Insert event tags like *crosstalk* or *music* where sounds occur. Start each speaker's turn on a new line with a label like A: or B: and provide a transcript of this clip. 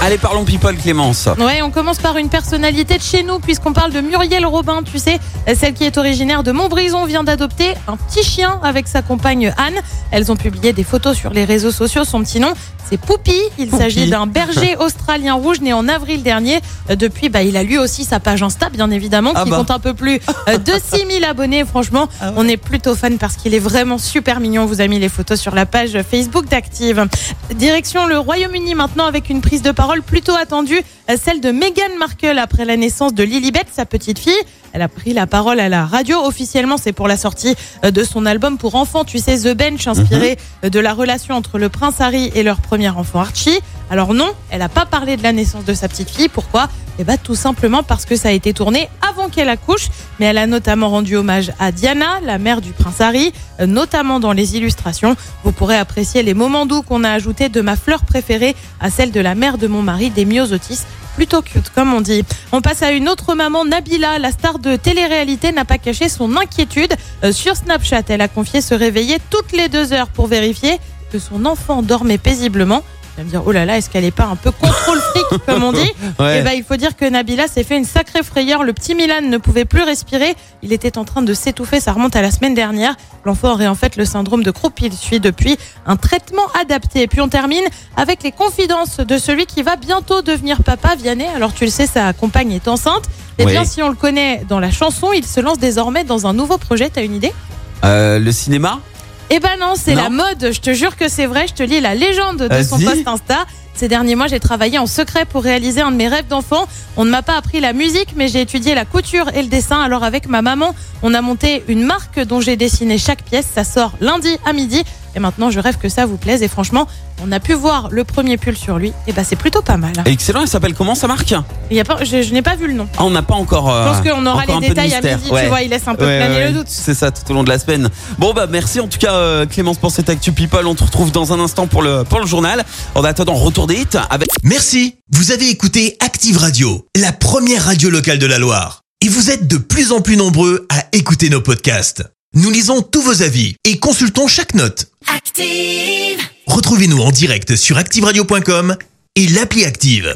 A: Allez, parlons people, Clémence.
B: Ouais, on commence par une personnalité de chez nous, puisqu'on parle de Muriel Robin, tu sais, celle qui est originaire de Montbrison, vient d'adopter un petit chien avec sa compagne Anne. Elles ont publié des photos sur les réseaux sociaux. Son petit nom, c'est Poupy. Il s'agit d'un berger *laughs* australien rouge né en avril dernier. Euh, Depuis, bah, il a lui aussi sa page Insta, bien évidemment,
A: Ah
B: qui
A: bah.
B: compte un peu plus euh, *laughs* de 6000 abonnés. Franchement,
A: Ah
B: on est plutôt fan parce qu'il est vraiment super mignon. On vous a mis les photos sur la page Facebook d'Active. Direction le Royaume-Uni maintenant avec une prise de parole plutôt attendue, celle de Meghan Markle après la naissance de Lilibet, sa petite fille. Elle a pris la parole à la radio. Officiellement, c'est pour la sortie euh, de son album pour enfants, tu sais, The Bench, inspiré euh, de la relation entre le prince Harry et leur premier enfant Archie. Alors non, elle n'a pas parlé de la naissance de sa petite fille. Pourquoi? Eh bien, tout simplement parce que ça a été tourné avant qu'elle accouche. Mais elle a notamment rendu hommage à Diana, la mère du prince Harry, euh, notamment dans les illustrations. Vous pourrez apprécier les moments doux qu'on a ajoutés de ma fleur préférée à celle de la mère de mon mari, des myosotis. Plutôt cute, comme on dit. On passe à une autre maman, Nabila, la star de télé-réalité, n'a pas caché son inquiétude. Euh, sur Snapchat, elle a confié se réveiller toutes les deux heures pour vérifier que son enfant dormait paisiblement. Vas me dire, oh là là, est-ce qu'elle est pas un peu contrôle fric, comme on dit *laughs*
A: Ouais.
B: Eh ben, il faut dire que Nabila s'est fait une sacrée frayeur. Le petit Milan ne pouvait plus respirer. Il était en train de s'étouffer. Ça remonte à la semaine dernière. L'enfant aurait en fait le syndrome de Croup. Il suit depuis un traitement adapté. Et puis on termine avec les confidences de celui qui va bientôt devenir papa, Vianney. Alors tu le sais, sa compagne est enceinte. Eh
A: Oui.
B: bien, si on le connaît dans la chanson, il se lance désormais dans un nouveau projet. T'as une idée?
A: Euh, le cinéma?
B: Eh ben non, c'est la mode. Je te jure que c'est vrai. Je te lis la légende de son post Insta. Ces derniers mois, j'ai travaillé en secret pour réaliser un de mes rêves d'enfant. On ne m'a pas appris la musique, mais j'ai étudié la couture et le dessin. Alors avec ma maman, on a monté une marque dont j'ai dessiné chaque pièce. Ça sort lundi à midi. Et maintenant, je rêve que ça vous plaise. Et franchement, on a pu voir le premier pull sur lui. Et ben, c'est plutôt pas mal.
A: Excellent, elle s'appelle comment sa marque
B: Il y a pas, je, je n'ai pas vu le nom.
A: Ah, on n'a pas encore. euh,
B: Je pense qu'on aura les détails à midi.
A: Ouais.
B: Tu vois, il laisse un peu
A: Ouais,
B: planer
A: ouais,
B: le doute.
A: C'est ça tout au long de la semaine. Bon bah merci en tout cas euh, Clémence pour cette actu people. On te retrouve dans un instant pour le pour le journal. En attendant retour des hits avec
C: Merci, vous avez écouté Active Radio, la première radio locale de la Loire. Et vous êtes de plus en plus nombreux à écouter nos podcasts. Nous lisons tous vos avis et consultons chaque note.
D: Active.
C: Retrouvez-nous en direct sur activeradio.com et l'appli Active.